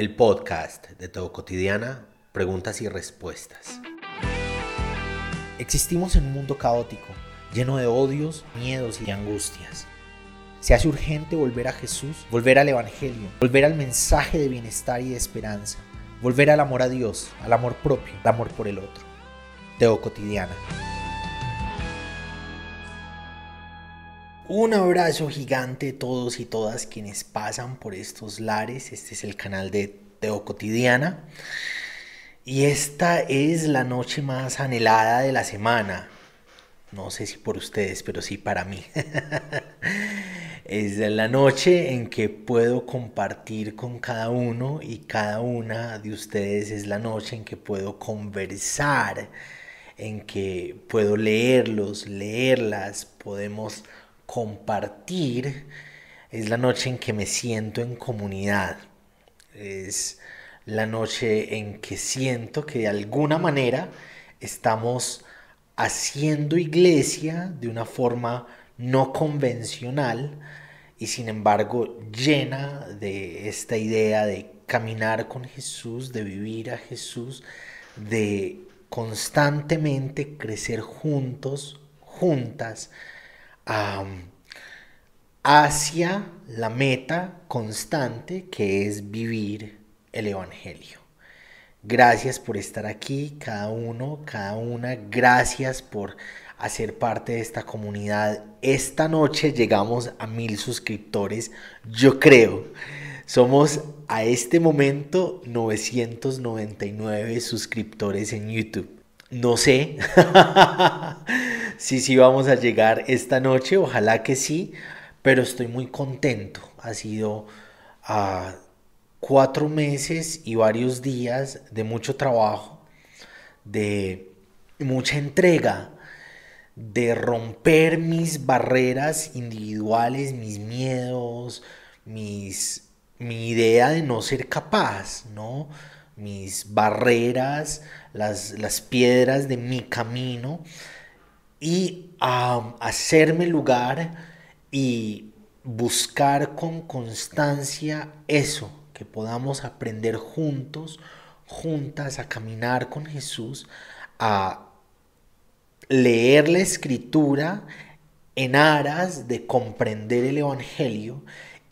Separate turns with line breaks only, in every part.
el podcast de Todo Cotidiana, preguntas y respuestas. Existimos en un mundo caótico, lleno de odios, miedos y angustias. Se hace urgente volver a Jesús, volver al Evangelio, volver al mensaje de bienestar y de esperanza, volver al amor a Dios, al amor propio, al amor por el otro. Teo Cotidiana. Un abrazo gigante a todos y todas quienes pasan por estos lares. Este es el canal de Teo Cotidiana. Y esta es la noche más anhelada de la semana. No sé si por ustedes, pero sí para mí. es la noche en que puedo compartir con cada uno y cada una de ustedes es la noche en que puedo conversar, en que puedo leerlos, leerlas, podemos compartir es la noche en que me siento en comunidad. Es la noche en que siento que de alguna manera estamos haciendo iglesia de una forma no convencional y sin embargo llena de esta idea de caminar con Jesús, de vivir a Jesús, de constantemente crecer juntos, juntas, hacia la meta constante que es vivir el Evangelio. Gracias por estar aquí, cada uno, cada una. Gracias por hacer parte de esta comunidad. Esta noche llegamos a mil suscriptores, yo creo. Somos a este momento 999 suscriptores en YouTube. No sé si sí vamos a llegar esta noche, ojalá que sí, pero estoy muy contento. Ha sido ah, cuatro meses y varios días de mucho trabajo, de mucha entrega, de romper mis barreras individuales, mis miedos, mis, mi idea de no ser capaz, ¿no? mis barreras, las, piedras de mi camino y hacerme lugar y buscar con constancia eso, que podamos aprender juntos, juntas a caminar con Jesús, a leer la escritura en aras de comprender el Evangelio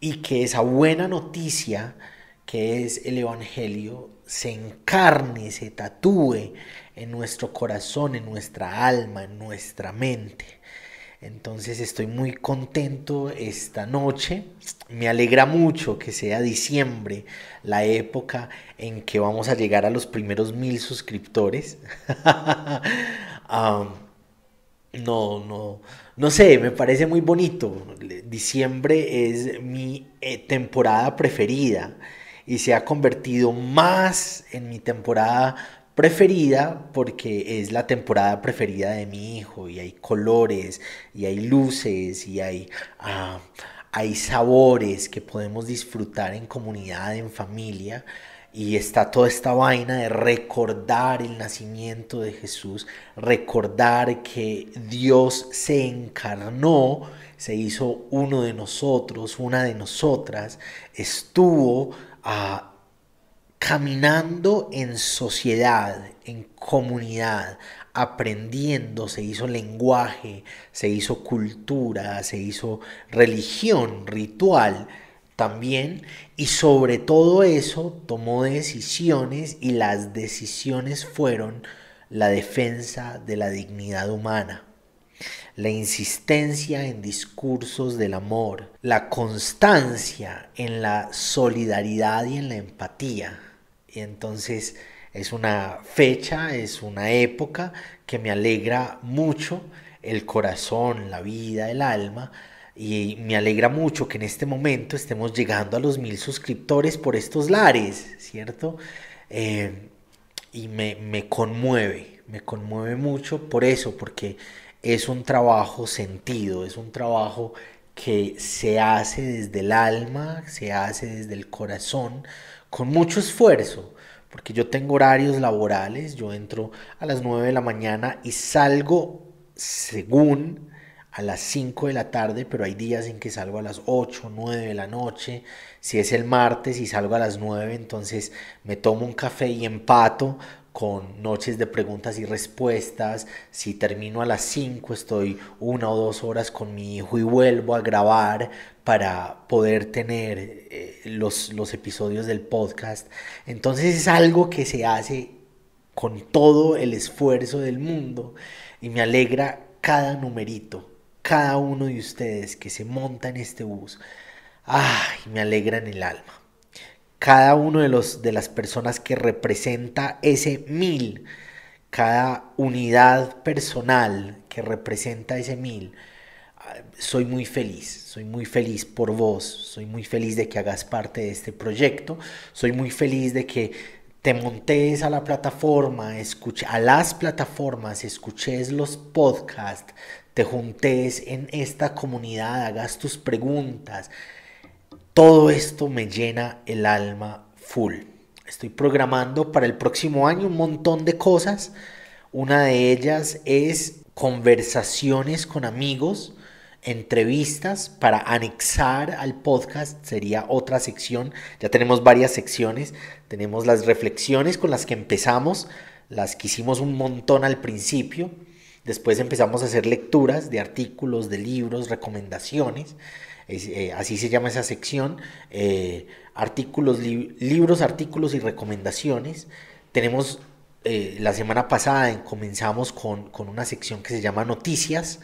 y que esa buena noticia que es el Evangelio se encarne, se tatúe en nuestro corazón, en nuestra alma, en nuestra mente. Entonces estoy muy contento esta noche. Me alegra mucho que sea diciembre, la época en que vamos a llegar a los primeros mil suscriptores. no, no, no sé, me parece muy bonito. Diciembre es mi eh, temporada preferida y se ha convertido más en mi temporada preferida porque es la temporada preferida de mi hijo y hay colores y hay luces y hay, ah, hay sabores que podemos disfrutar en comunidad, en familia. Y está toda esta vaina de recordar el nacimiento de Jesús, recordar que Dios se encarnó, se hizo uno de nosotros, una de nosotras, estuvo caminando en sociedad, en comunidad, aprendiendo, se hizo lenguaje, se hizo cultura, se hizo religión, ritual también, y sobre todo eso tomó decisiones y las decisiones fueron la defensa de la dignidad humana la insistencia en discursos del amor, la constancia en la solidaridad y en la empatía. Y entonces es una fecha, es una época que me alegra mucho el corazón, la vida, el alma. Y me alegra mucho que en este momento estemos llegando a los mil suscriptores por estos lares, ¿cierto? Eh, y me, me conmueve, me conmueve mucho por eso, porque es un trabajo sentido, es un trabajo que se hace desde el alma, se hace desde el corazón, con mucho esfuerzo, porque yo tengo horarios laborales, yo entro a las 9 de la mañana y salgo según a las 5 de la tarde, pero hay días en que salgo a las 8, 9 de la noche. Si es el martes y salgo a las 9, entonces me tomo un café y empato con noches de preguntas y respuestas. Si termino a las 5, estoy una o dos horas con mi hijo y vuelvo a grabar para poder tener eh, los, los episodios del podcast. Entonces es algo que se hace con todo el esfuerzo del mundo y me alegra cada numerito, cada uno de ustedes que se monta en este bus. Ay, me alegra en el alma cada uno de, los, de las personas que representa ese mil, cada unidad personal que representa ese mil, ah, soy muy feliz, soy muy feliz por vos, soy muy feliz de que hagas parte de este proyecto, soy muy feliz de que te montes a la plataforma, escuche, a las plataformas, escuches los podcasts, te juntes en esta comunidad, hagas tus preguntas, todo esto me llena el alma full. Estoy programando para el próximo año un montón de cosas. Una de ellas es conversaciones con amigos, entrevistas para anexar al podcast. Sería otra sección. Ya tenemos varias secciones. Tenemos las reflexiones con las que empezamos, las que hicimos un montón al principio. Después empezamos a hacer lecturas de artículos, de libros, recomendaciones. Eh, así se llama esa sección, eh, artículos, libros, artículos y recomendaciones. Tenemos, eh, la semana pasada comenzamos con, con, una sección que se llama noticias.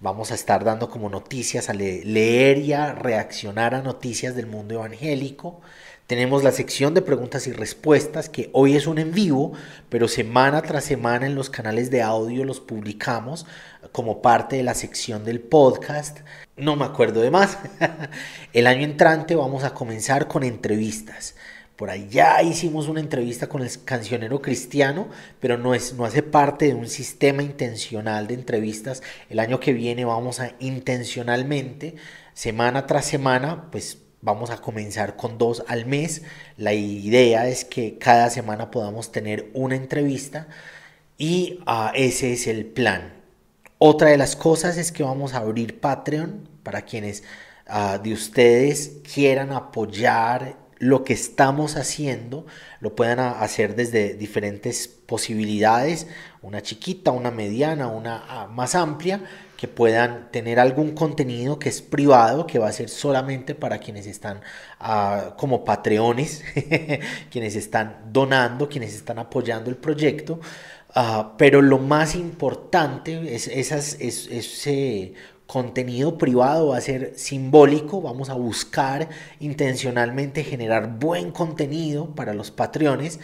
Vamos a estar dando como noticias, a leer y a reaccionar a noticias del mundo evangélico. Tenemos la sección de preguntas y respuestas, que hoy es un en vivo, pero semana tras semana en los canales de audio los publicamos como parte de la sección del podcast. No me acuerdo de más. El año entrante vamos a comenzar con entrevistas. Por ya hicimos una entrevista con el cancionero cristiano, pero no, es, no hace parte de un sistema intencional de entrevistas. El año que viene vamos a intencionalmente, semana tras semana, pues Vamos a comenzar con dos al mes. La idea es que cada semana podamos tener una entrevista y ah, ese es el plan. Otra de las cosas es que vamos a abrir Patreon para quienes ah, de ustedes quieran apoyar lo que estamos haciendo. Lo puedan hacer desde diferentes posibilidades, una chiquita, una mediana, una ah, más amplia que puedan tener algún contenido que es privado, que va a ser solamente para quienes están ah, como patreones, quienes están donando, quienes están apoyando el proyecto. Ah, pero lo más importante es, esas, ese contenido privado va a ser simbólico, vamos a buscar intencionalmente generar buen contenido para los patreones,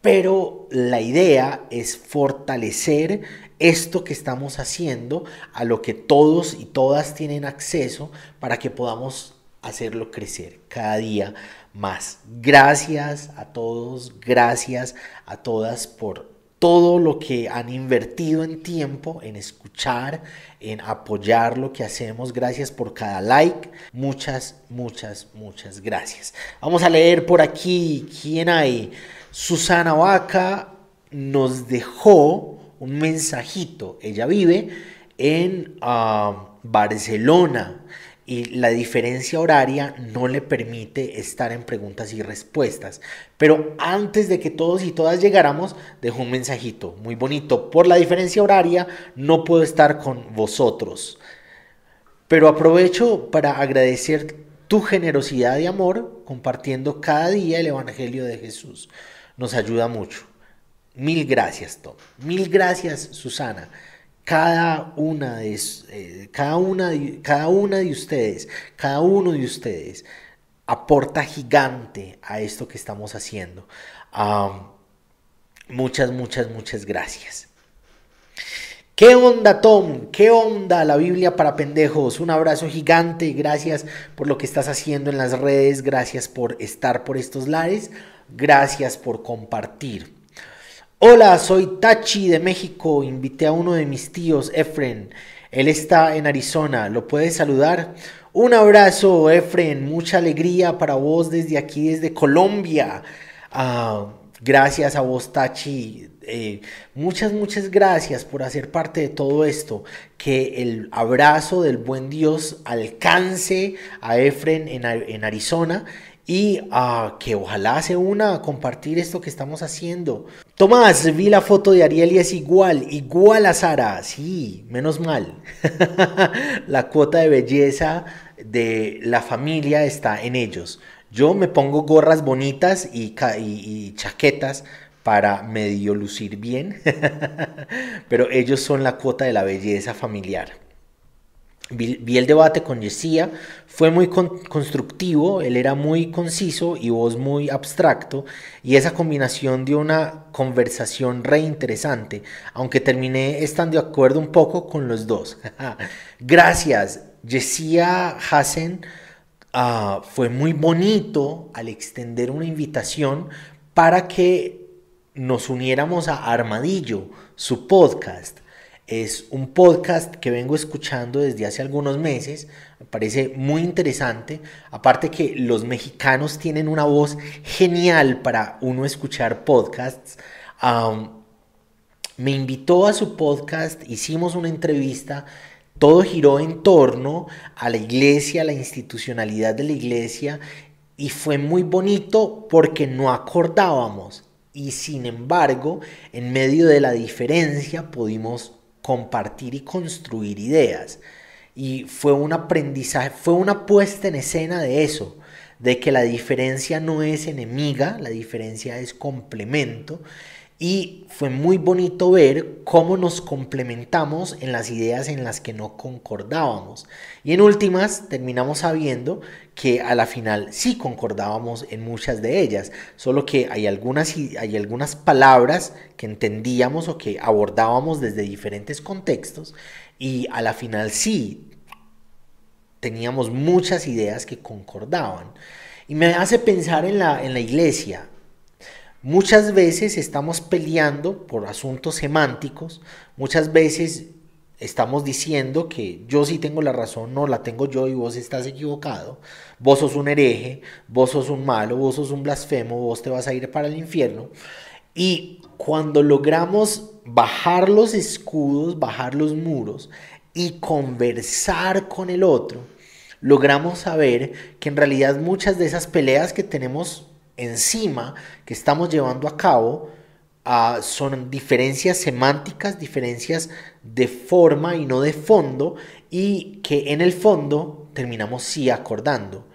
pero la idea es fortalecer esto que estamos haciendo, a lo que todos y todas tienen acceso para que podamos hacerlo crecer cada día más. Gracias a todos, gracias a todas por todo lo que han invertido en tiempo, en escuchar, en apoyar lo que hacemos. Gracias por cada like. Muchas, muchas, muchas gracias. Vamos a leer por aquí quién hay. Susana Vaca nos dejó un mensajito. Ella vive en ah, Barcelona y la diferencia horaria no le permite estar en preguntas y respuestas. Pero antes de que todos y todas llegáramos, dejó un mensajito muy bonito. Por la diferencia horaria no puedo estar con vosotros. Pero aprovecho para agradecer tu generosidad y amor compartiendo cada día el Evangelio de Jesús. Nos ayuda mucho. Mil gracias, Tom. Mil gracias, Susana. Cada una de, eh, cada una cada una de ustedes, cada uno de ustedes aporta gigante a esto que estamos haciendo. muchas, muchas, muchas gracias. ¿Qué onda, Tom? ¿Qué onda la Biblia para pendejos? Un abrazo gigante. Gracias por lo que estás haciendo en las redes. Gracias por estar por estos lares. Gracias por compartir. Hola, soy Tachi de México. Invité a uno de mis tíos, Efren. Él está en Arizona. ¿Lo puedes saludar? Un abrazo, Efren. Mucha alegría para vos desde aquí, desde Colombia. Ah, gracias a vos, Tachi. Eh, muchas, muchas gracias por hacer parte de todo esto. Que el abrazo del buen Dios alcance a Efren en, en Arizona y uh, que ojalá se una a compartir esto que estamos haciendo. Tomás, vi la foto de Ariel y es igual, igual a Sara. Sí, menos mal. la cuota de belleza de la familia está en ellos. Yo me pongo gorras bonitas y, y chaquetas para medio lucir bien, pero ellos son la cuota de la belleza familiar. Vi, el debate con Yesia, fue muy constructivo, él era muy conciso y vos muy abstracto, y esa combinación dio una conversación re interesante, aunque terminé estando de acuerdo un poco con los dos. Gracias, Yesia Hassen. Ah, fue muy bonito al extender una invitación para que nos uniéramos a Armadillo, su podcast. Es un podcast que vengo escuchando desde hace algunos meses, me parece muy interesante, aparte que los mexicanos tienen una voz genial para uno escuchar podcasts. me invitó a su podcast, hicimos una entrevista, todo giró en torno a la iglesia, a la institucionalidad de la iglesia y fue muy bonito porque no acordábamos y sin embargo en medio de la diferencia pudimos compartir y construir ideas. Y fue un aprendizaje, fue una puesta en escena de eso, de que la diferencia no es enemiga, la diferencia es complemento. Y fue muy bonito ver cómo nos complementamos en las ideas en las que no concordábamos. Y en últimas terminamos sabiendo que a la final sí concordábamos en muchas de ellas, solo que hay algunas, hay algunas palabras que entendíamos o que abordábamos desde diferentes contextos y a la final sí teníamos muchas ideas que concordaban. Y me hace pensar en la, en la iglesia. Muchas veces estamos peleando por asuntos semánticos, muchas veces estamos diciendo que yo sí tengo la razón, no la tengo yo y vos estás equivocado, vos sos un hereje, vos sos un malo, vos sos un blasfemo, vos te vas a ir para el infierno. Y cuando logramos bajar los escudos, bajar los muros y conversar con el otro, logramos saber que en realidad muchas de esas peleas que tenemos encima que estamos llevando a cabo ah, son diferencias semánticas, diferencias de forma y no de fondo, y que en el fondo terminamos sí acordando.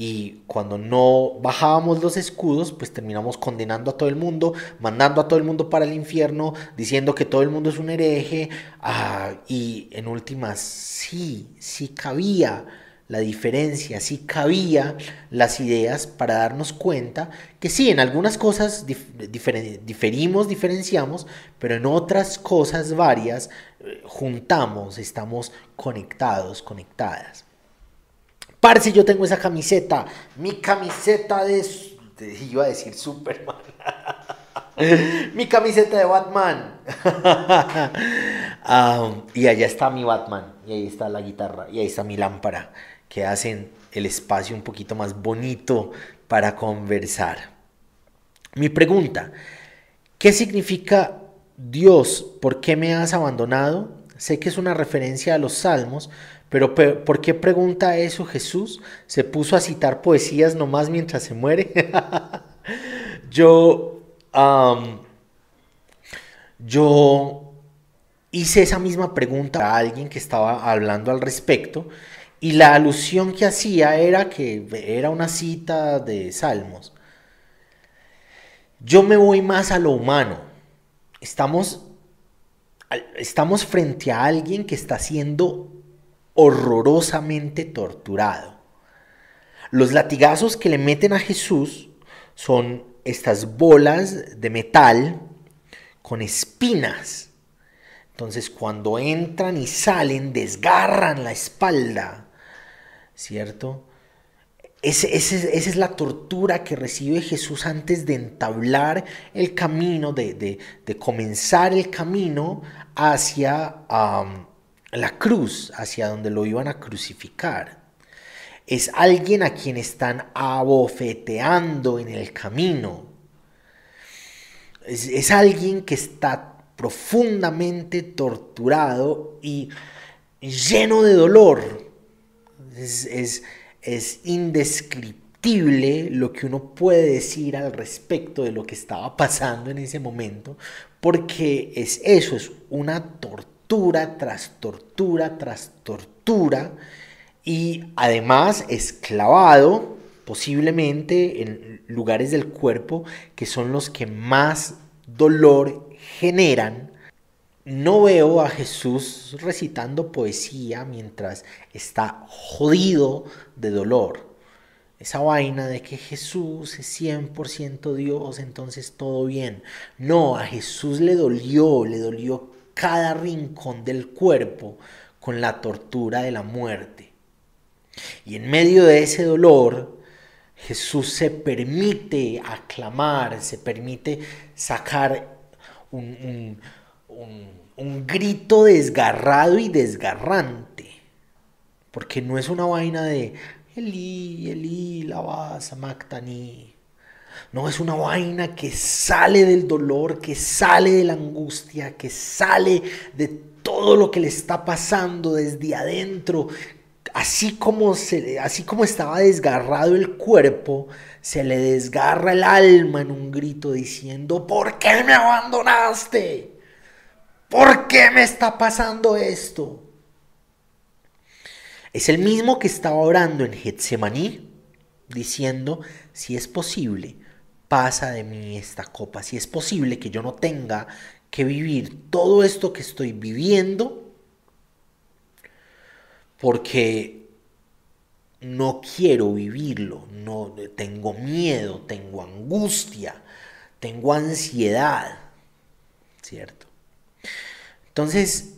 Y cuando no bajábamos los escudos, pues terminamos condenando a todo el mundo, mandando a todo el mundo para el infierno, diciendo que todo el mundo es un hereje. Ah, y en últimas, sí, sí cabía la diferencia, si cabía las ideas para darnos cuenta que sí, en algunas cosas diferimos, diferenciamos, pero en otras cosas varias eh, juntamos, estamos conectados, conectadas. Parce, yo tengo esa camiseta, mi camiseta de... iba a decir Superman. mi camiseta de Batman. Ah, y allá está mi Batman, y ahí está la guitarra, y ahí está mi lámpara que hacen el espacio un poquito más bonito para conversar. Mi pregunta, ¿qué significa Dios? ¿Por qué me has abandonado? Sé que es una referencia a los salmos, pero ¿por qué pregunta eso Jesús? ¿Se puso a citar poesías nomás mientras se muere? yo, yo hice esa misma pregunta a alguien que estaba hablando al respecto y la alusión que hacía era que era una cita de Salmos. Yo me voy más a lo humano. Estamos, estamos frente a alguien que está siendo horrorosamente torturado. Los latigazos que le meten a Jesús son estas bolas de metal con espinas. Entonces cuando entran y salen desgarran la espalda ¿cierto? esa es la tortura que recibe Jesús antes de entablar el camino, de, comenzar el camino hacia la cruz, hacia donde lo iban a crucificar. Es alguien a quien están abofeteando en el camino. Es, alguien que está profundamente torturado y lleno de dolor. Es, es indescriptible lo que uno puede decir al respecto de lo que estaba pasando en ese momento, porque es eso, es una tortura tras tortura tras tortura y además es clavado posiblemente en lugares del cuerpo que son los que más dolor generan. No veo a Jesús recitando poesía mientras está jodido de dolor. Esa vaina de que Jesús es 100% Dios, entonces todo bien. No, a Jesús le dolió, le dolió cada rincón del cuerpo con la tortura de la muerte. Y en medio de ese dolor, Jesús se permite aclamar, se permite sacar un, grito desgarrado y desgarrante. Porque no es una vaina de Elí, Elí, la vas Mactaní. No es una vaina que sale del dolor, que sale de la angustia, que sale de todo lo que le está pasando desde adentro, así como, se, así como estaba desgarrado el cuerpo, se le desgarra el alma en un grito diciendo, ¿por qué me abandonaste? ¿Por qué me está pasando esto? Es el mismo que estaba orando en Getsemaní, diciendo, si es posible, pasa de mí esta copa, si es posible que yo no tenga que vivir todo esto que estoy viviendo, porque no quiero vivirlo, no tengo miedo, tengo angustia, tengo ansiedad, ¿cierto? Entonces,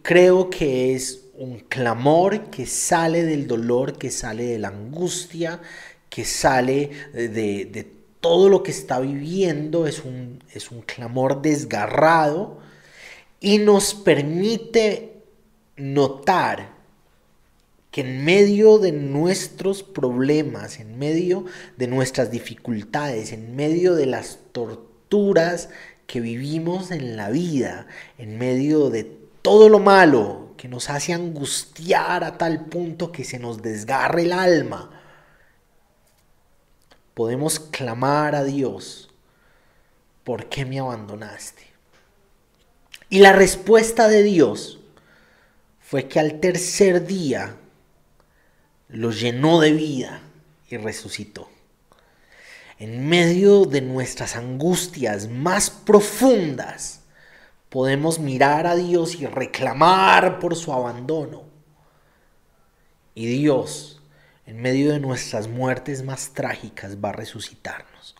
creo que es un clamor que sale del dolor, que sale de la angustia, que sale de, todo lo que está viviendo, es un, es un clamor desgarrado y nos permite notar que en medio de nuestros problemas, en medio de nuestras dificultades, en medio de las torturas que vivimos en la vida, en medio de todo lo malo que nos hace angustiar a tal punto que se nos desgarre el alma, podemos clamar a Dios, ¿por qué me abandonaste? Y la respuesta de Dios fue que al tercer día lo llenó de vida y resucitó. En medio de nuestras angustias más profundas, podemos mirar a Dios y reclamar por su abandono. Y Dios, en medio de nuestras muertes más trágicas, va a resucitarnos.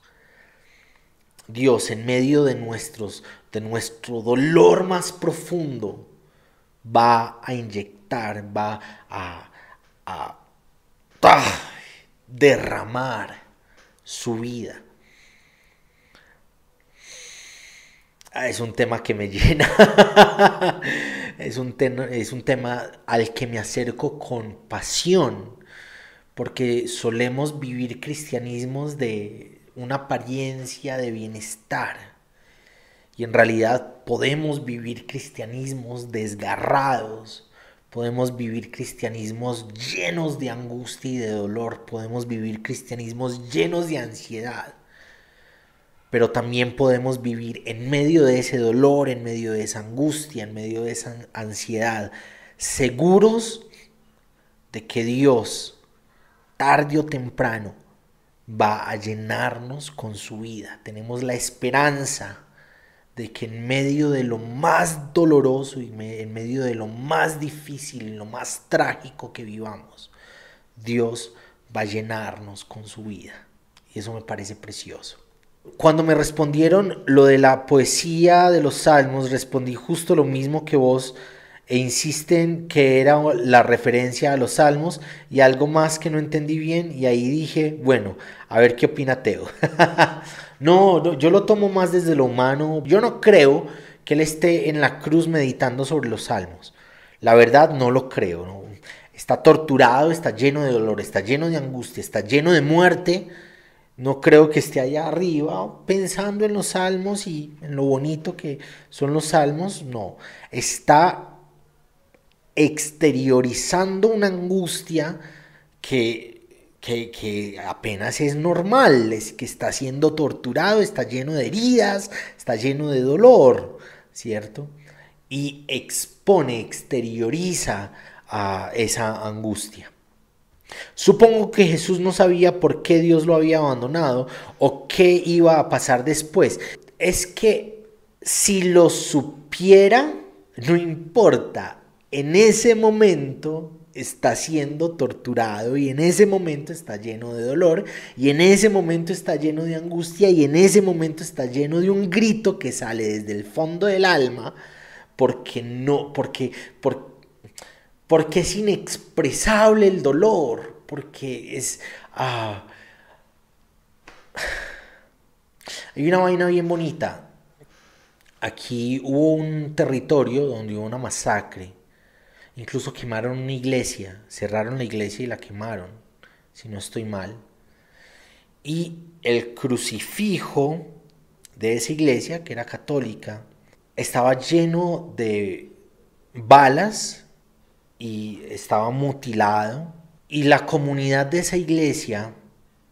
Dios, en medio de, nuestros, de nuestro dolor más profundo, va a inyectar, va a, derramar su vida. Ah, es un tema que me llena. es, un es un tema al que me acerco con pasión. Porque solemos vivir cristianismos de una apariencia de bienestar y en realidad podemos vivir cristianismos desgarrados, podemos vivir cristianismos llenos de angustia y de dolor, podemos vivir cristianismos llenos de ansiedad. Pero también podemos vivir en medio de ese dolor, en medio de esa angustia, en medio de esa ansiedad, seguros de que Dios, tarde o temprano, va a llenarnos con su vida. Tenemos la esperanza de que en medio de lo más doloroso y en medio de lo más difícil y lo más trágico que vivamos, Dios va a llenarnos con su vida. Y eso me parece precioso. Cuando me respondieron lo de la poesía de los salmos, respondí justo lo mismo que vos e insisten que era la referencia a los salmos y algo más que no entendí bien y ahí dije, bueno, a ver qué opina Teo. No, yo lo tomo más desde lo humano. Yo no creo que él esté en la cruz meditando sobre los salmos. La verdad no lo creo. Está torturado, está lleno de dolor, está lleno de angustia, está lleno de muerte. No creo que esté allá arriba pensando en los salmos y en lo bonito que son los salmos. No, está exteriorizando una angustia que, que, apenas es normal, es que está siendo torturado, está lleno de heridas, está lleno de dolor, ¿cierto? Y expone, exterioriza a esa angustia. Supongo que Jesús no sabía por qué Dios lo había abandonado o qué iba a pasar después. Es que si lo supiera, no importa, en ese momento está siendo torturado y en ese momento está lleno de dolor y en ese momento está lleno de angustia y en ese momento está lleno de un grito que sale desde el fondo del alma porque no, porque, porque porque es inexpresable el dolor, porque es... Ah, hay una vaina bien bonita. Aquí hubo un territorio donde hubo una masacre. Incluso quemaron una iglesia, cerraron la iglesia y la quemaron, si no estoy mal. Y el crucifijo de esa iglesia, que era católica, estaba lleno de balas y estaba mutilado. Y la comunidad de esa iglesia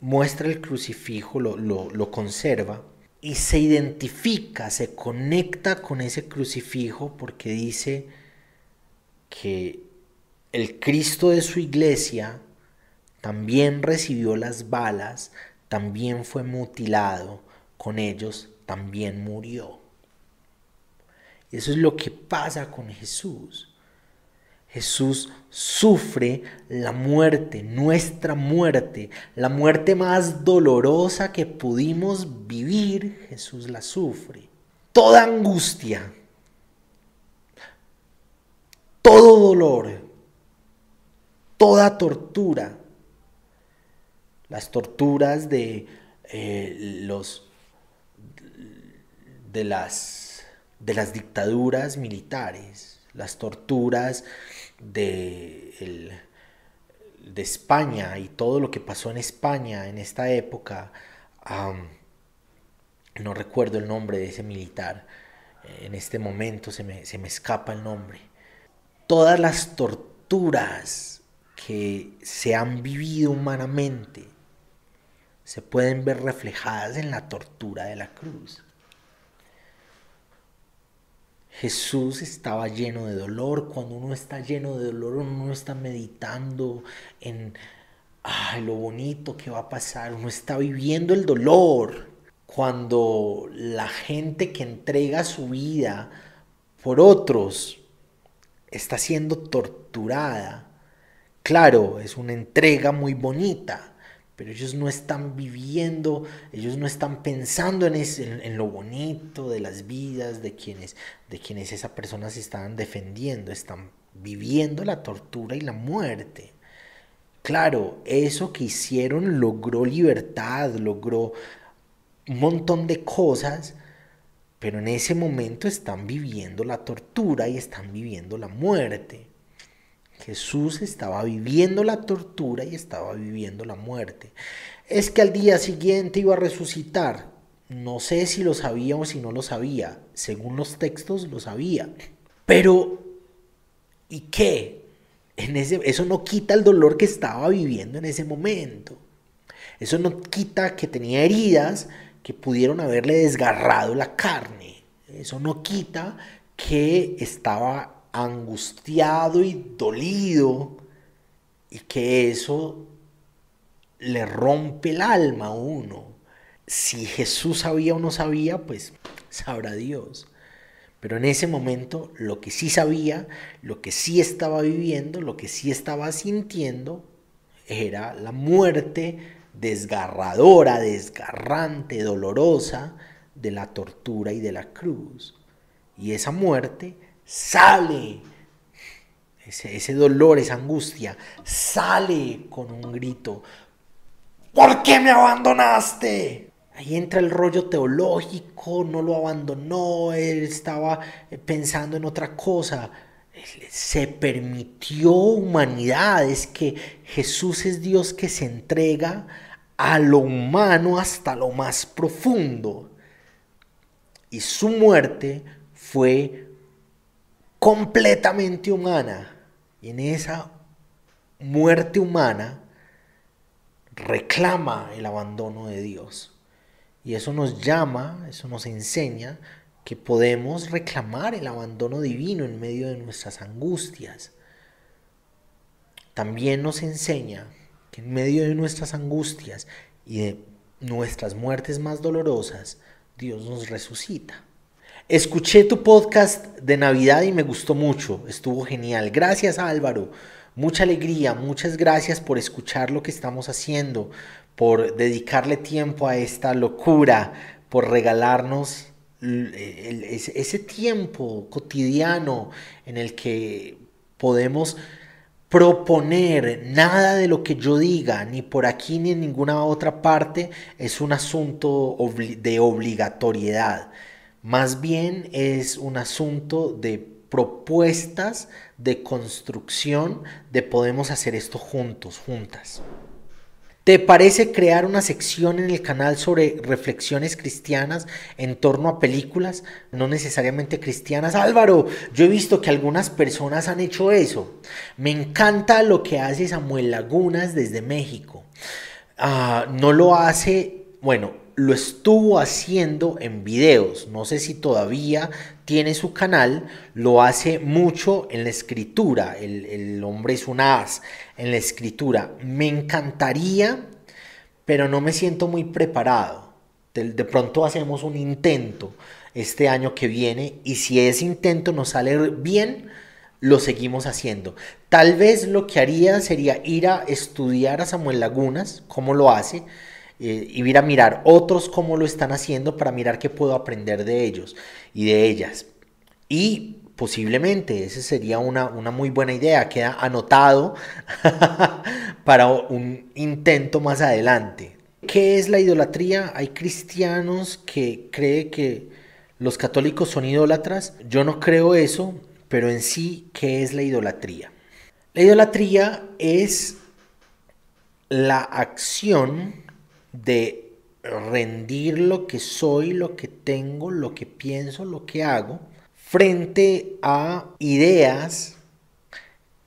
muestra el crucifijo, lo, lo, conserva y se identifica, se conecta con ese crucifijo porque dice que el Cristo de su iglesia también recibió las balas, también fue mutilado, con ellos también murió. Eso es lo que pasa con Jesús. Jesús sufre la muerte, nuestra muerte, la muerte más dolorosa que pudimos vivir, Jesús la sufre. Toda angustia, todo dolor, toda tortura, las torturas de eh, los de las de las dictaduras militares, las torturas de, de España y todo lo que pasó en España en esta época, no recuerdo el nombre de ese militar, en este momento se me, se me escapa el nombre. Todas las torturas que se han vivido humanamente se pueden ver reflejadas en la tortura de la cruz. Jesús estaba lleno de dolor. Cuando uno está lleno de dolor, uno no está meditando en ay, lo bonito que va a pasar. Uno está viviendo el dolor. Cuando la gente que entrega su vida por otros está siendo torturada, claro, es una entrega muy bonita pero ellos no están viviendo, ellos no están pensando en, en, lo bonito de las vidas de quienes, de quienes esa persona se estaban defendiendo, están viviendo la tortura y la muerte. Claro, eso que hicieron logró libertad, logró un montón de cosas, pero en ese momento están viviendo la tortura y están viviendo la muerte. Jesús estaba viviendo la tortura y estaba viviendo la muerte. Es que al día siguiente iba a resucitar. No sé si lo sabía o si no lo sabía. Según los textos lo sabía. Pero, ¿y qué? En ese, eso no quita el dolor que estaba viviendo en ese momento. Eso no quita que tenía heridas que pudieron haberle desgarrado la carne. Eso no quita que estaba angustiado y dolido y que eso le rompe el alma a uno. Si Jesús sabía o no sabía, pues sabrá Dios. Pero en ese momento lo que sí sabía, lo que sí estaba viviendo, lo que sí estaba sintiendo, era la muerte desgarradora, desgarrante, dolorosa de la tortura y de la cruz. Y esa muerte sale. Ese, dolor, esa angustia, sale con un grito. ¿Por qué me abandonaste? Ahí entra el rollo teológico, no lo abandonó, él estaba eh, pensando en otra cosa. Se permitió humanidad, es que Jesús es Dios que se entrega a lo humano hasta lo más profundo. Y su muerte fue completamente humana. Y en esa muerte humana reclama el abandono de Dios. Y eso nos llama, eso nos enseña que podemos reclamar el abandono divino en medio de nuestras angustias. También nos enseña en medio de nuestras angustias y de nuestras muertes más dolorosas, Dios nos resucita. Escuché tu podcast de Navidad y me gustó mucho, estuvo genial. Gracias Álvaro, mucha alegría, muchas gracias por escuchar lo que estamos haciendo, por dedicarle tiempo a esta locura, por regalarnos ese tiempo cotidiano en el que podemos proponer nada de lo que yo diga, ni por aquí ni en ninguna otra parte, es un asunto de obligatoriedad. Más bien es un asunto de propuestas de construcción de podemos hacer esto juntos, juntas. ¿Te parece crear una sección en el canal sobre reflexiones cristianas en torno a películas, no necesariamente cristianas? Álvaro, yo he visto que algunas personas han hecho eso. Me encanta lo que hace Samuel Lagunas desde México. Ah, no lo hace, bueno, lo estuvo haciendo en videos. No sé si todavía tiene su canal. Lo hace mucho en la escritura. El, hombre es un as en la escritura. Me encantaría, pero no me siento muy preparado. De, de pronto hacemos un intento este año que viene y si ese intento nos sale bien, lo seguimos haciendo. Tal vez lo que haría sería ir a estudiar a Samuel Lagunas, cómo lo hace eh, y ir a mirar otros cómo lo están haciendo para mirar qué puedo aprender de ellos y de ellas. Y posiblemente esa sería una, una muy buena idea, queda anotado para un intento más adelante. ¿Qué es la idolatría? Hay cristianos que creen que los católicos son idólatras. Yo no creo eso, pero en sí, ¿qué es la idolatría? La idolatría es la acción de rendir lo que soy, lo que tengo, lo que pienso, lo que hago, frente a ideas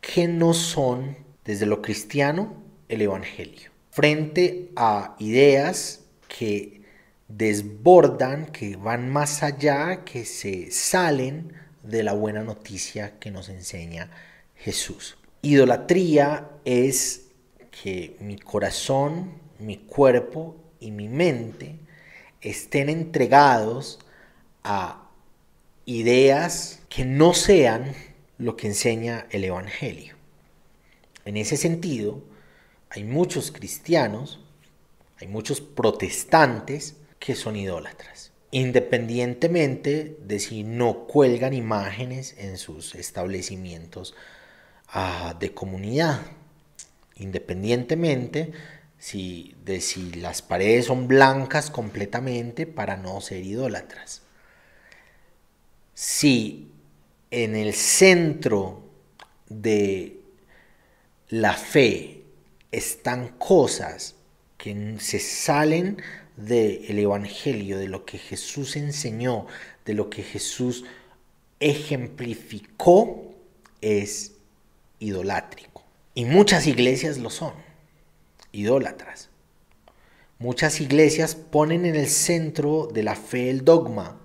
que no son, desde lo cristiano, el Evangelio. Frente a ideas que desbordan, que van más allá, que se salen de la buena noticia que nos enseña Jesús. Idolatría es que mi corazón, mi cuerpo y mi mente estén entregados a ideas que no sean lo que enseña el Evangelio. En ese sentido, hay muchos cristianos, hay muchos protestantes que son idólatras, independientemente de si no cuelgan imágenes en sus establecimientos ah, de comunidad, independientemente si, de si las paredes son blancas completamente para no ser idólatras. Si en el centro de la fe están cosas que se salen del Evangelio, de lo que Jesús enseñó, de lo que Jesús ejemplificó, es idolátrico. Y muchas iglesias lo son idólatras. Muchas iglesias ponen en el centro de la fe el dogma.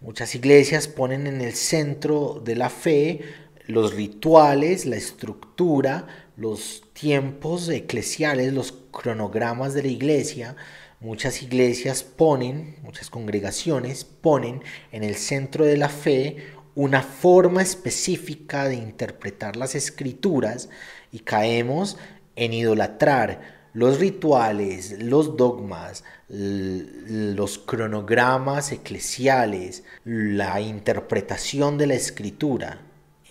Muchas iglesias ponen en el centro de la fe los rituales, la estructura, los tiempos eclesiales, los cronogramas de la iglesia. Muchas iglesias ponen, muchas congregaciones ponen en el centro de la fe una forma específica de interpretar las escrituras y caemos en idolatrar los rituales, los dogmas, los cronogramas eclesiales, la interpretación de la escritura.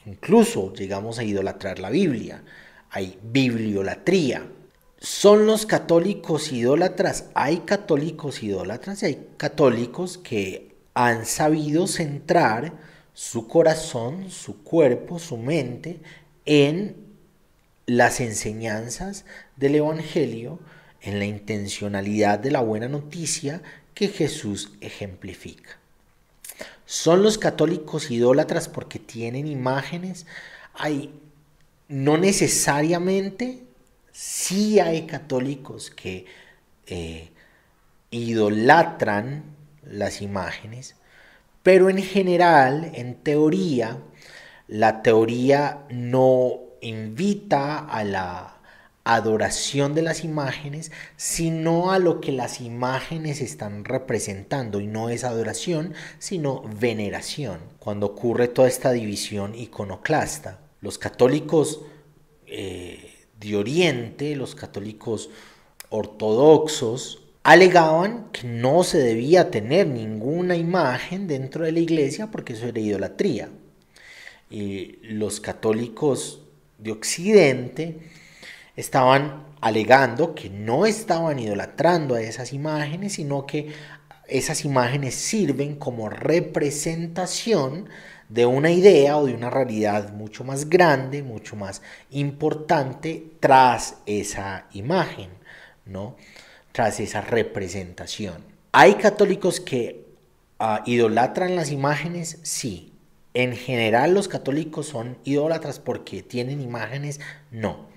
Incluso llegamos a idolatrar la Biblia. Hay bibliolatría. ¿Son los católicos idólatras? Hay católicos idólatras y hay católicos que han sabido centrar su corazón, su cuerpo, su mente en las enseñanzas del Evangelio en la intencionalidad de la buena noticia que Jesús ejemplifica. ¿Son los católicos idólatras porque tienen imágenes? Hay, no necesariamente, sí hay católicos que eh, idolatran las imágenes, pero en general, en teoría, la teoría no invita a la adoración de las imágenes, sino a lo que las imágenes están representando. Y no es adoración, sino veneración. Cuando ocurre toda esta división iconoclasta. Los católicos eh, de Oriente, los católicos ortodoxos, alegaban que no se debía tener ninguna imagen dentro de la iglesia porque eso era idolatría. Y los católicos de Occidente estaban alegando que no estaban idolatrando a esas imágenes, sino que esas imágenes sirven como representación de una idea o de una realidad mucho más grande, mucho más importante tras esa imagen, ¿no? Tras esa representación. ¿Hay católicos que ah, idolatran las imágenes? Sí. En general los católicos son idólatras porque tienen imágenes? No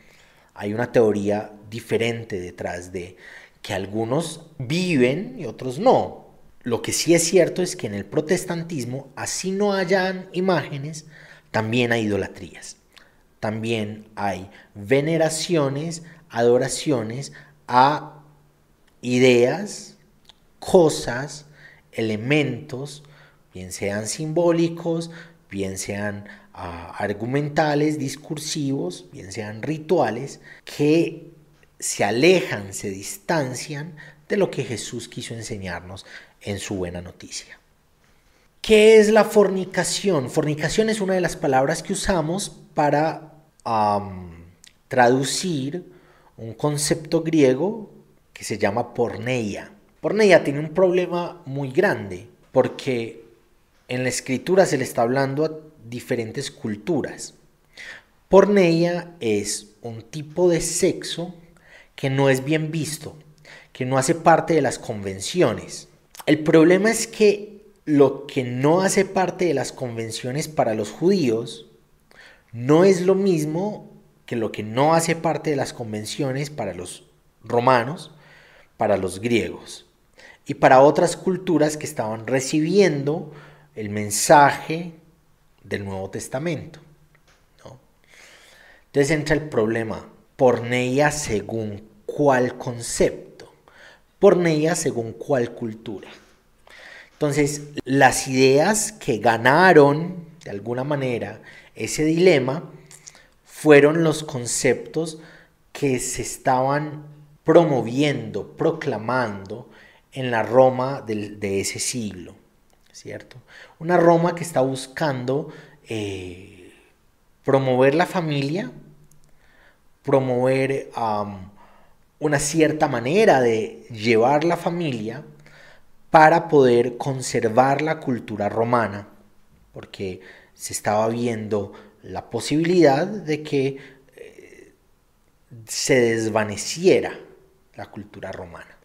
hay una teoría diferente detrás de que algunos viven y otros no. Lo que sí es cierto es que en el protestantismo, así no hayan imágenes, también hay idolatrías. También hay veneraciones, adoraciones a ideas, cosas, elementos, bien sean simbólicos, bien sean argumentales, discursivos, bien sean rituales, que se alejan, se distancian de lo que Jesús quiso enseñarnos en su buena noticia. ¿Qué es la fornicación? Fornicación es una de las palabras que usamos para traducir un concepto griego que se llama porneia. Porneia tiene un problema muy grande porque en la escritura se le está hablando a diferentes culturas. Porneia es un tipo de sexo que no es bien visto, que no hace parte de las convenciones. El problema es que lo que no hace parte de las convenciones para los judíos no es lo mismo que lo que no hace parte de las convenciones para los romanos, para los griegos y para otras culturas que estaban recibiendo el mensaje del Nuevo Testamento. Entonces entra el problema, porneia según cuál concepto, porneia según cuál cultura. Entonces, las ideas que ganaron de alguna manera ese dilema fueron los conceptos que se estaban promoviendo, proclamando en la Roma de ese siglo. ¿cierto? Una Roma que está buscando eh, promover la familia, promover una cierta manera de llevar la familia para poder conservar la cultura romana, porque se estaba viendo la posibilidad de que eh, se desvaneciera la cultura romana.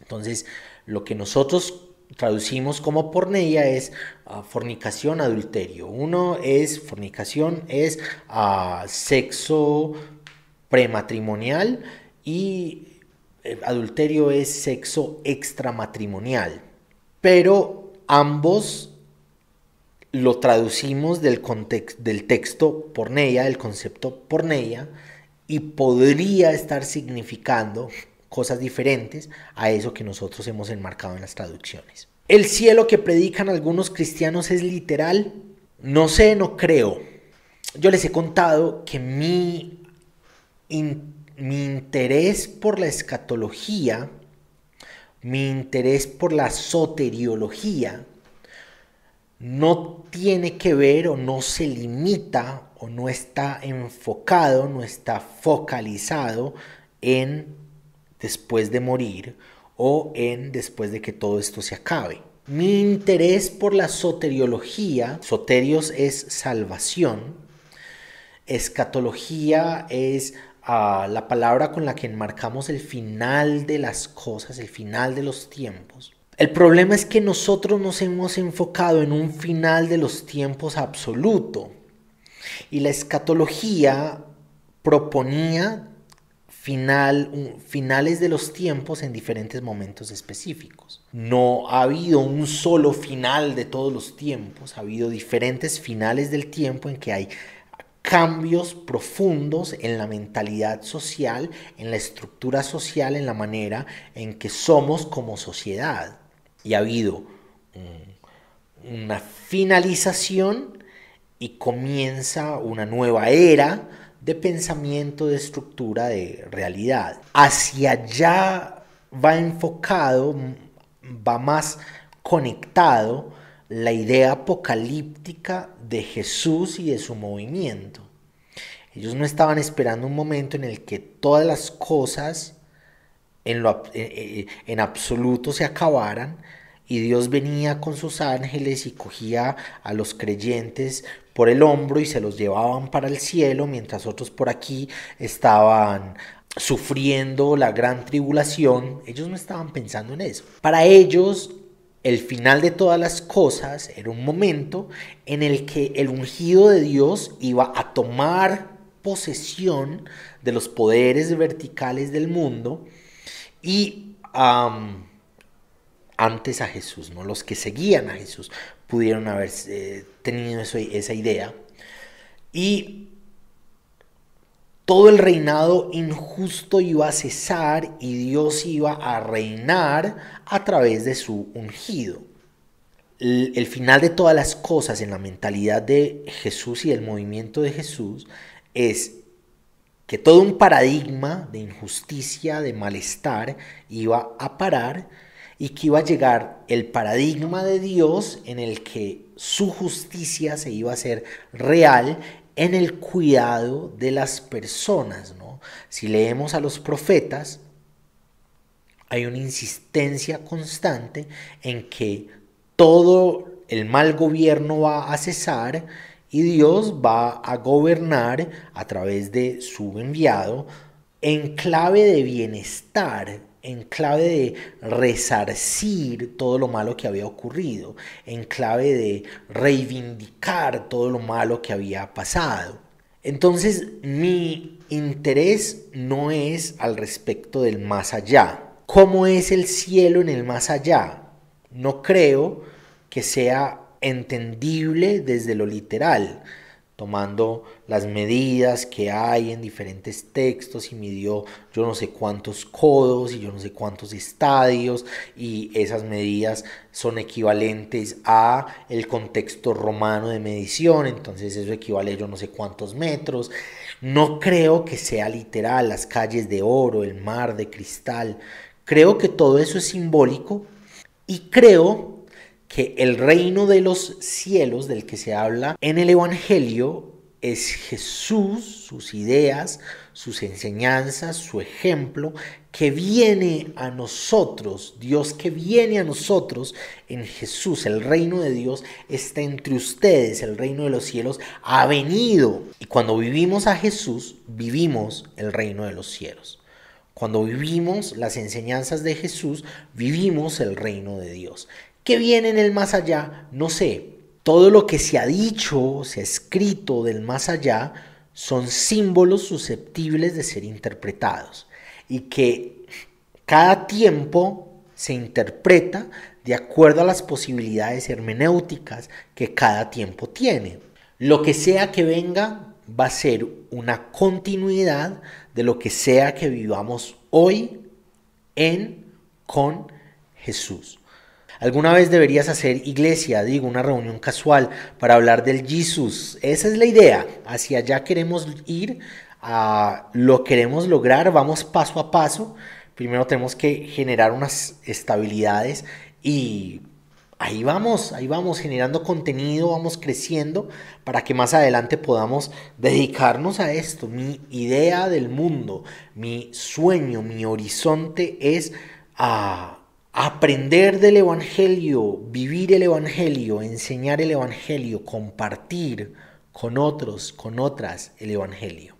Entonces, lo que nosotros traducimos como porneia es ah, fornicación, adulterio. Uno es fornicación, es ah, sexo prematrimonial y eh, adulterio es sexo extramatrimonial. Pero ambos lo traducimos del, del texto porneia, del concepto porneia, y podría estar significando cosas diferentes a eso que nosotros hemos enmarcado en las traducciones. El cielo que predican algunos cristianos es literal. No sé, no creo. Yo les he contado que mi, mi interés por la escatología, mi interés por la soteriología, no tiene que ver o no se limita o no está enfocado, no está focalizado en después de morir o en después de que todo esto se acabe. Mi interés por la soteriología, soterios es salvación, escatología es a la palabra con la que enmarcamos el final de las cosas, el final de los tiempos. El problema es que nosotros nos hemos enfocado en un final de los tiempos absoluto. Y la escatología proponía final, finales de los tiempos en diferentes momentos específicos. No ha habido un solo final de todos los tiempos, ha habido diferentes finales del tiempo en que hay cambios profundos en la mentalidad social, en la estructura social, en la manera en que somos como sociedad. Y ha habido una finalización y comienza una nueva era de pensamiento, de estructura, de realidad. Hacia allá va enfocado, va más conectado la idea apocalíptica de Jesús y de su movimiento. Ellos no estaban esperando un momento en el que todas las cosas en, lo, eh, eh, en absoluto se acabaran y Dios venía con sus ángeles y cogía a los creyentes por el hombro y se los llevaban para el cielo, mientras otros por aquí estaban sufriendo la gran tribulación. Ellos no estaban pensando en eso. Para ellos, el final de todas las cosas era un momento en el que el ungido de Dios iba a tomar posesión de los poderes verticales del mundo y antes a Jesús, ¿no? los que seguían a Jesús pudieron haber eh, tenido esa idea. Y todo el reinado injusto iba a cesar y Dios iba a reinar a través de su ungido. el final de todas las cosas en la mentalidad de Jesús y el movimiento de Jesús es que todo un paradigma de injusticia, de malestar, iba a parar y que iba a llegar el paradigma de Dios en el que su justicia se iba a hacer real en el cuidado de las personas. ¿no? Si leemos a los profetas, hay una insistencia constante en que todo el mal gobierno va a cesar y Dios va a gobernar a través de su enviado en clave de bienestar, en clave de resarcir todo lo malo que había ocurrido, en clave de reivindicar todo lo malo que había pasado. Entonces mi interés no es al respecto del más allá. ¿Cómo es el cielo en el más allá? No creo que sea entendible desde lo literal tomando las medidas que hay en diferentes textos y midió yo no sé cuántos codos y yo no sé cuántos estadios y esas medidas son equivalentes a el contexto romano de medición, entonces eso equivale a yo no sé cuántos metros. No creo que sea literal las calles de oro, el mar de cristal. Creo que todo eso es simbólico y creo que el reino de los cielos del que se habla en el Evangelio es Jesús, sus ideas, sus enseñanzas, su ejemplo, que viene a nosotros, Dios que viene a nosotros en Jesús. El reino de Dios está entre ustedes, el reino de los cielos ha venido. Y cuando vivimos a Jesús, vivimos el reino de los cielos. Cuando vivimos las enseñanzas de Jesús, vivimos el reino de Dios. ¿Qué viene en el más allá? No sé. Todo lo que se ha dicho, se ha escrito del más allá, son símbolos susceptibles de ser interpretados y que cada tiempo se interpreta de acuerdo a las posibilidades hermenéuticas que cada tiempo tiene. Lo que sea que venga va a ser una continuidad de lo que sea que vivamos hoy en con Jesús. Alguna vez deberías hacer iglesia, digo, una reunión casual para hablar del Jesús. Esa es la idea. Hacia allá queremos ir, a, lo queremos lograr, vamos paso a paso. Primero tenemos que generar unas estabilidades y ahí vamos, ahí vamos generando contenido, vamos creciendo para que más adelante podamos dedicarnos a esto. Mi idea del mundo, mi sueño, mi horizonte es a aprender del Evangelio, vivir el Evangelio, enseñar el Evangelio, compartir con otros, con otras el Evangelio.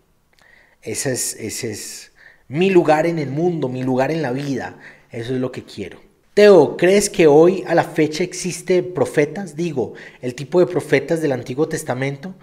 Ese es, ese es mi lugar en el mundo, mi lugar en la vida. Eso es lo que quiero. Teo, ¿crees que hoy a la fecha existe profetas? Digo, el tipo de profetas del Antiguo Testamento,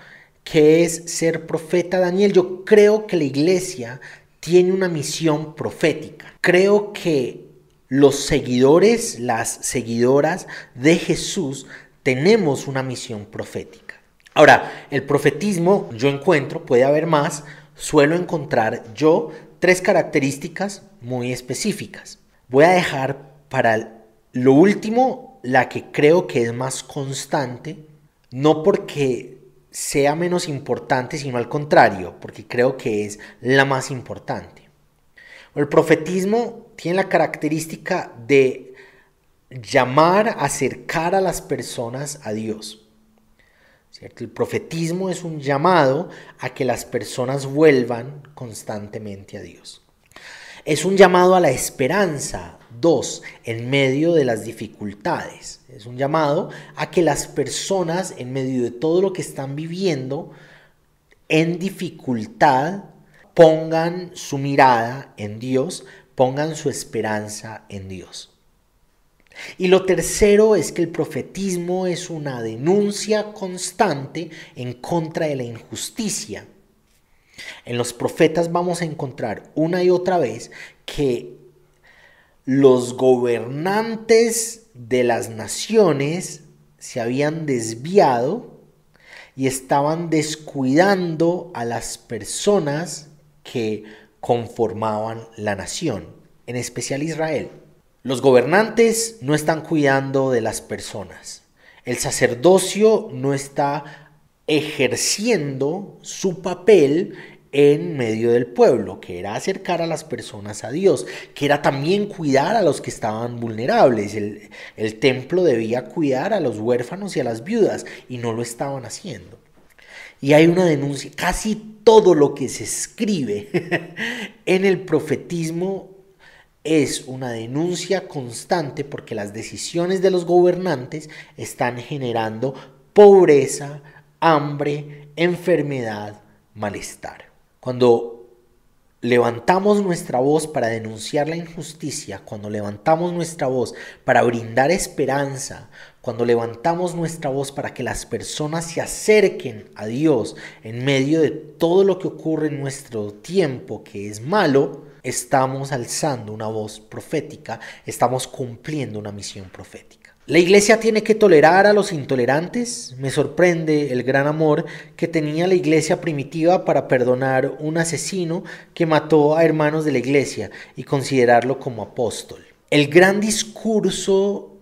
que es ser profeta. Daniel, yo creo que la iglesia tiene una misión profética. Creo que los seguidores, las seguidoras de Jesús, tenemos una misión profética. Ahora, el profetismo, yo encuentro, puede haber más, suelo encontrar yo tres características muy específicas. Voy a dejar para lo último, la que creo que es más constante, no porque sea menos importante, sino al contrario, porque creo que es la más importante. El profetismo tiene la característica de llamar, acercar a las personas a Dios. ¿cierto? El profetismo es un llamado a que las personas vuelvan constantemente a Dios. Es un llamado a la esperanza, Dos, en medio de las dificultades. Es un llamado a que las personas, en medio de todo lo que están viviendo, en dificultad, pongan su mirada en Dios, pongan su esperanza en Dios. Y lo tercero es que el profetismo es una denuncia constante en contra de la injusticia. En los profetas vamos a encontrar una y otra vez que los gobernantes de las naciones se habían desviado y estaban descuidando a las personas que conformaban la nación, en especial Israel. Los gobernantes no están cuidando de las personas. El sacerdocio no está ejerciendo su papel en medio del pueblo, que era acercar a las personas a Dios, que era también cuidar a los que estaban vulnerables. El, templo debía cuidar a los huérfanos y a las viudas y no lo estaban haciendo. Y hay una denuncia, casi todo lo que se escribe en el profetismo es una denuncia constante porque las decisiones de los gobernantes están generando pobreza, hambre, enfermedad, malestar. Cuando levantamos nuestra voz para denunciar la injusticia, cuando levantamos nuestra voz para brindar esperanza, cuando levantamos nuestra voz para que las personas se acerquen a Dios en medio de todo lo que ocurre en nuestro tiempo que es malo, estamos alzando una voz profética, estamos cumpliendo una misión profética. La iglesia tiene que tolerar a los intolerantes. Me sorprende el gran amor que tenía la iglesia primitiva para perdonar un asesino que mató a hermanos de la iglesia y considerarlo como apóstol. El gran discurso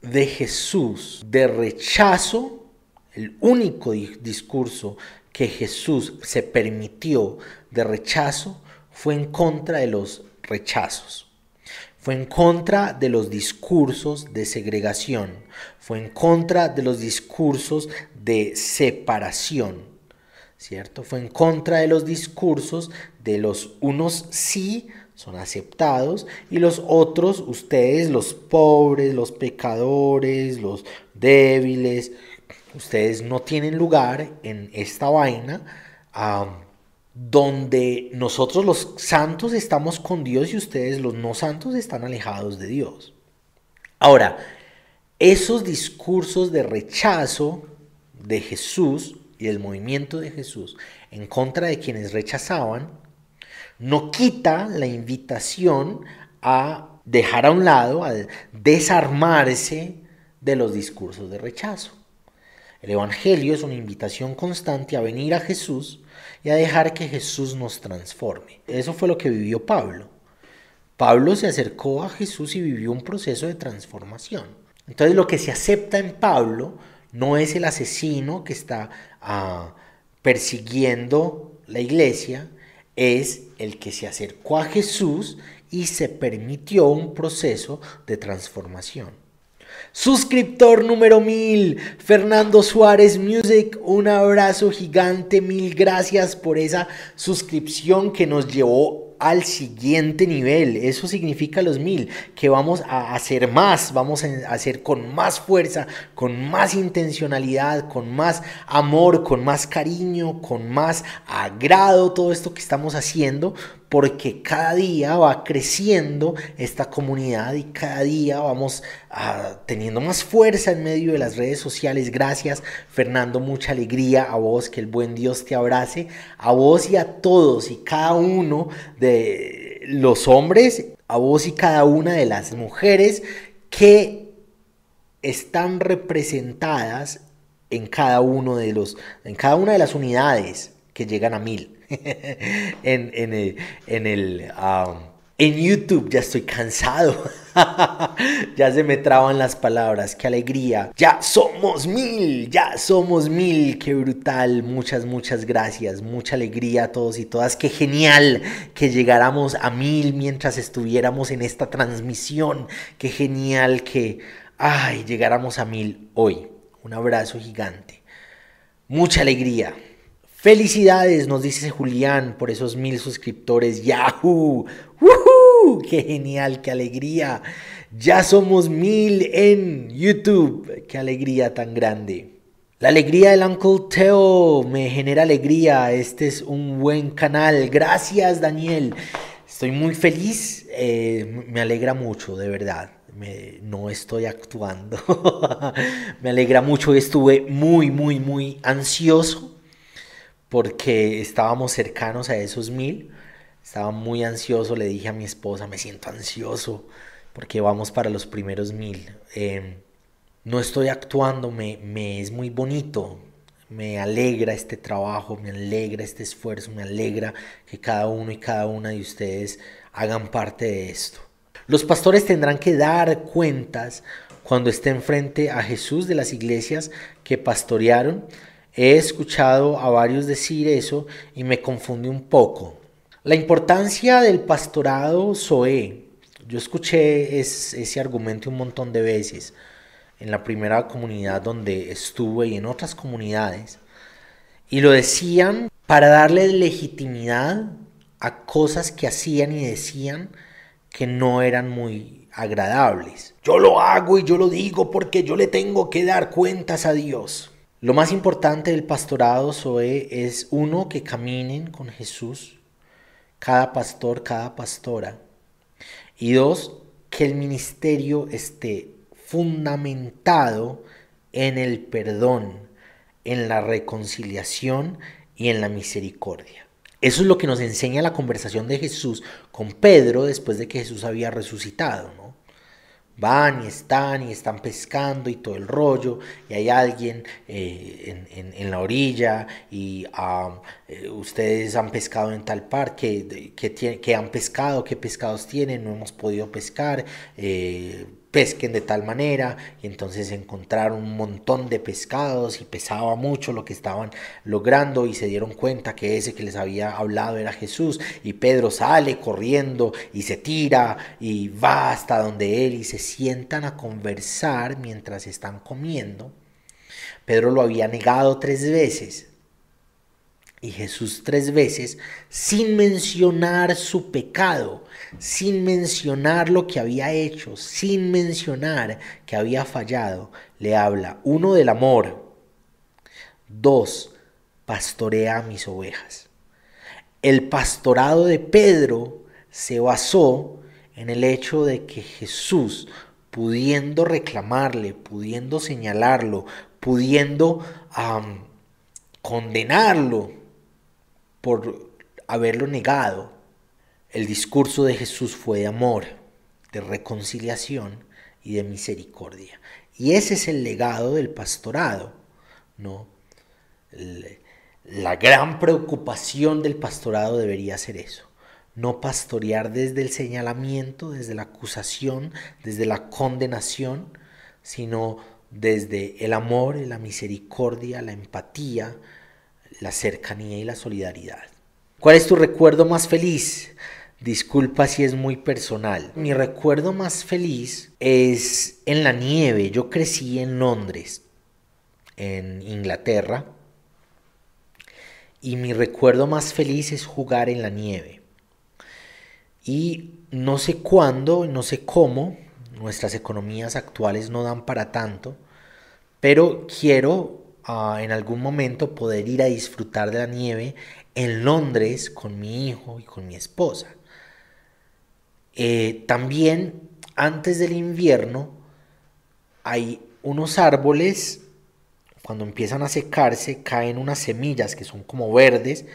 de Jesús de rechazo, el único discurso que Jesús se permitió de rechazo, fue en contra de los rechazos. Fue en contra de los discursos de segregación, fue en contra de los discursos de separación, ¿cierto? Fue en contra de los discursos de los unos sí son aceptados y los otros, ustedes, los pobres, los pecadores, los débiles, ustedes no tienen lugar en esta vaina donde nosotros los santos estamos con Dios y ustedes los no santos están alejados de Dios. Ahora, esos discursos de rechazo de Jesús y del movimiento de Jesús en contra de quienes rechazaban, no quita la invitación a dejar a un lado, a desarmarse de los discursos de rechazo. El Evangelio es una invitación constante a venir a Jesús y a dejar que Jesús nos transforme. Eso fue lo que vivió Pablo. Pablo se acercó a Jesús y vivió un proceso de transformación. Entonces lo que se acepta en Pablo no es el asesino que está ah, persiguiendo la iglesia, es el que se acercó a Jesús y se permitió un proceso de transformación. Suscriptor número mil, Fernando Suárez Music, un abrazo gigante, mil gracias por esa suscripción que nos llevó al siguiente nivel. Eso significa los mil, que vamos a hacer más, vamos a hacer con más fuerza, con más intencionalidad, con más amor, con más cariño, con más agrado todo esto que estamos haciendo, porque cada día va creciendo esta comunidad y cada día vamos ah, teniendo más fuerza en medio de las redes sociales. Gracias Fernando, mucha alegría a vos, que el buen Dios te abrace, a vos y a todos y cada uno de los hombres, a vos y cada una de las mujeres que están representadas en cada uno de los, en cada una de las unidades que llegan a mil. en, en, el, en, el um, en YouTube ya estoy cansado. ya se me traban las palabras. Qué alegría. Ya somos mil. Ya somos mil. Qué brutal. Muchas, muchas gracias. Mucha alegría a todos y todas. Qué genial que llegáramos a mil mientras estuviéramos en esta transmisión. Qué genial que, ay, llegáramos a mil hoy. Un abrazo gigante. Mucha alegría. Felicidades, nos dice Julián, por esos mil suscriptores. ¡Yahoo! ¡Woohoo! ¡Qué genial! ¡Qué alegría! Ya somos mil en YouTube. ¡Qué alegría tan grande! La alegría del Uncle Teo me genera alegría. Este es un buen canal. Gracias, Daniel. Estoy muy feliz. Eh, me alegra mucho, de verdad. no estoy actuando. me alegra mucho. Estuve muy, muy, muy ansioso porque estábamos cercanos a esos mil. Estaba muy ansioso, le dije a mi esposa, me siento ansioso porque vamos para los primeros mil. Em, no estoy actuando, me, me es muy bonito, me alegra este trabajo, me alegra este esfuerzo, me alegra que cada uno y cada una de ustedes hagan parte de esto. Los pastores tendrán que dar cuentas cuando estén frente a Jesús de las iglesias que pastorearon He escuchado a varios decir eso y me confunde un poco. La importancia del pastorado Zoe. Yo escuché ese argumento un montón de veces en la primera comunidad donde estuve y en otras comunidades. Y lo decían para darle legitimidad a cosas que hacían y decían que no eran muy agradables. Yo lo hago y yo lo digo porque yo le tengo que dar cuentas a Dios. Lo más importante del pastorado, Zoe, es uno, que caminen con Jesús, cada pastor, cada pastora. Y dos, que el ministerio esté fundamentado en el perdón, en la reconciliación y en la misericordia. Eso es lo que nos enseña la conversación de Jesús con Pedro después de que Jesús había resucitado. Van y están y están pescando y todo el rollo y hay alguien eh, en, la orilla y eh, ustedes han pescado en tal parque que, que, han pescado, qué pescados tienen, no hemos podido pescar, eh, pesquen de tal manera y entonces encontraron un montón de pescados y pesaba mucho lo que estaban logrando y se dieron cuenta que ese que les había hablado era Jesús y Pedro sale corriendo y se tira y va hasta donde él y se sientan a conversar mientras están comiendo. Pedro lo había negado tres veces y Jesús tres veces sin mencionar su pecado sin mencionar lo que había hecho, sin mencionar que había fallado, le habla, uno, del amor, dos, pastorea a mis ovejas. El pastorado de Pedro se basó en el hecho de que Jesús, pudiendo reclamarle, pudiendo señalarlo, pudiendo condenarlo por haberlo negado, el discurso de Jesús fue de amor, de reconciliación y de misericordia. Y ese es el legado del pastorado, ¿no? La gran preocupación del pastorado debería ser eso. No pastorear desde el señalamiento, desde la acusación, desde la condenación, sino desde el amor, la misericordia, la empatía, la cercanía y la solidaridad. ¿Cuál es tu recuerdo más feliz? Disculpa si es muy personal. Mi recuerdo más feliz es en la nieve. Yo crecí en Londres, en Inglaterra. Y mi recuerdo más feliz es jugar en la nieve. Y no sé cuándo, no sé cómo, nuestras economías actuales no dan para tanto, pero quiero ah, en algún momento poder ir a disfrutar de la nieve en Londres con mi hijo y con mi esposa. Eh, también antes del invierno hay unos árboles, cuando empiezan a secarse, caen unas semillas que son como verdes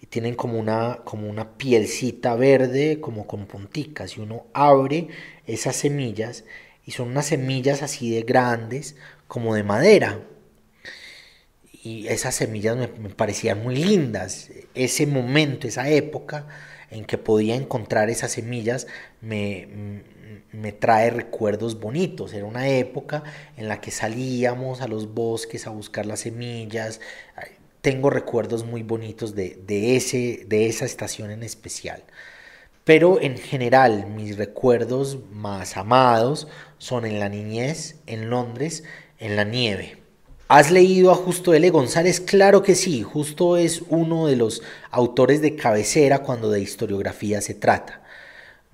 y tienen como una, como una pielcita verde, como con punticas. Y uno abre esas semillas y son unas semillas así de grandes, como de madera. Y esas semillas me, me parecían muy lindas. Ese momento, esa época en que podía encontrar esas semillas, me, me trae recuerdos bonitos. Era una época en la que salíamos a los bosques a buscar las semillas. Tengo recuerdos muy bonitos de, ese, de esa estación en especial. Pero en general mis recuerdos más amados son en la niñez, en Londres, en la nieve. ¿Has leído a Justo L. González? Claro que sí, Justo es uno de los autores de cabecera cuando de historiografía se trata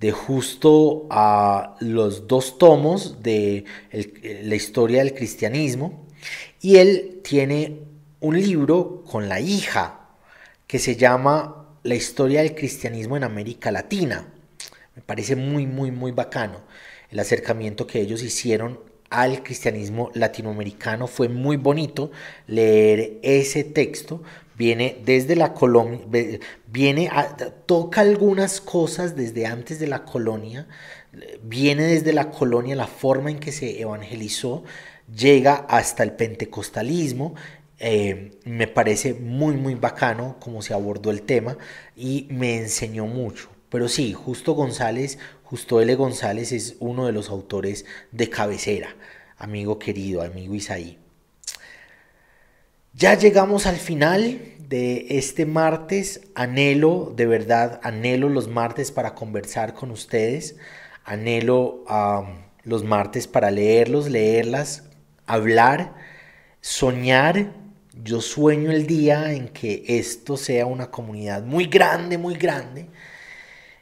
de justo a los dos tomos de la historia del cristianismo y él tiene un libro con la hija que se llama La historia del cristianismo en América Latina. Me parece muy, muy, muy bacano el acercamiento que ellos hicieron al cristianismo latinoamericano. Fue muy bonito leer ese texto viene desde la colonia, viene toca algunas cosas desde antes de la colonia, viene desde la colonia la forma en que se evangelizó, llega hasta el pentecostalismo. Eh, me parece muy muy bacano como se abordó el tema y me enseñó mucho. Pero sí, Justo González, Justo L. González es uno de los autores de cabecera, amigo querido, amigo Isaí. Ya llegamos al final de este martes. Anhelo, de verdad, anhelo los martes para conversar con ustedes. Anhelo los martes para leerlos, leerlas, hablar, soñar. Yo sueño el día en que esto sea una comunidad muy grande, muy grande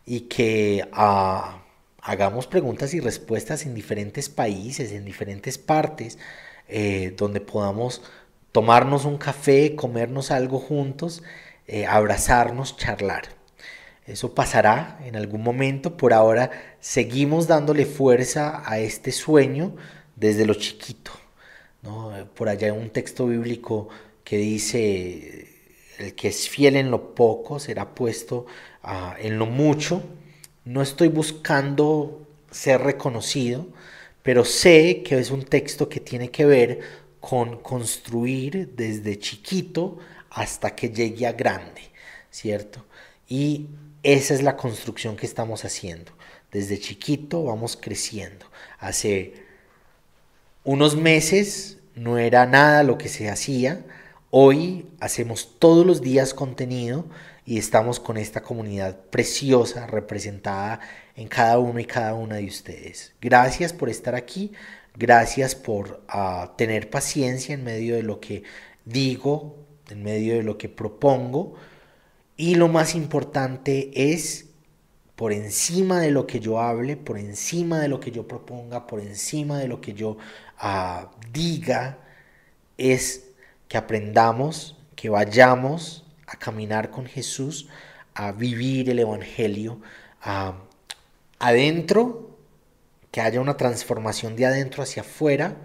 y que ah, hagamos preguntas y respuestas en diferentes países, en diferentes partes, eh, donde podamos tomarnos un café, comernos algo juntos, eh, abrazarnos, charlar. Eso pasará en algún momento. Por ahora seguimos dándole fuerza a este sueño desde lo chiquito. Por allá hay un texto bíblico que dice, el que es fiel en lo poco será puesto ah, en lo mucho. No estoy buscando ser reconocido, pero sé que es un texto que tiene que ver con construir desde chiquito hasta que llegue a grande, ¿cierto? Y esa es la construcción que estamos haciendo. Desde chiquito vamos creciendo. Hace unos meses no era nada lo que se hacía. Hoy hacemos todos los días contenido y estamos con esta comunidad preciosa representada en cada uno y cada una de ustedes. Gracias por estar aquí. Gracias por ah, tener paciencia en medio de lo que digo, en medio de lo que propongo. Y lo más importante es, por encima de lo que yo hable, por encima de lo que yo proponga, por encima de lo que yo ah, diga, es que aprendamos, que vayamos a caminar con Jesús, a vivir el Evangelio adentro que haya una transformación de adentro hacia afuera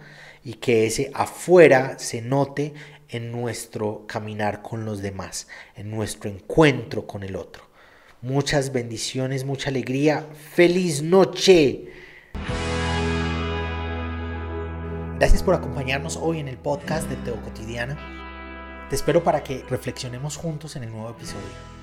y que ese afuera se note en nuestro caminar con los demás, en nuestro encuentro con el otro. Muchas bendiciones, mucha alegría. Feliz noche. Gracias por acompañarnos hoy en el podcast de Teo Cotidiana. Te espero para que reflexionemos juntos en el nuevo episodio.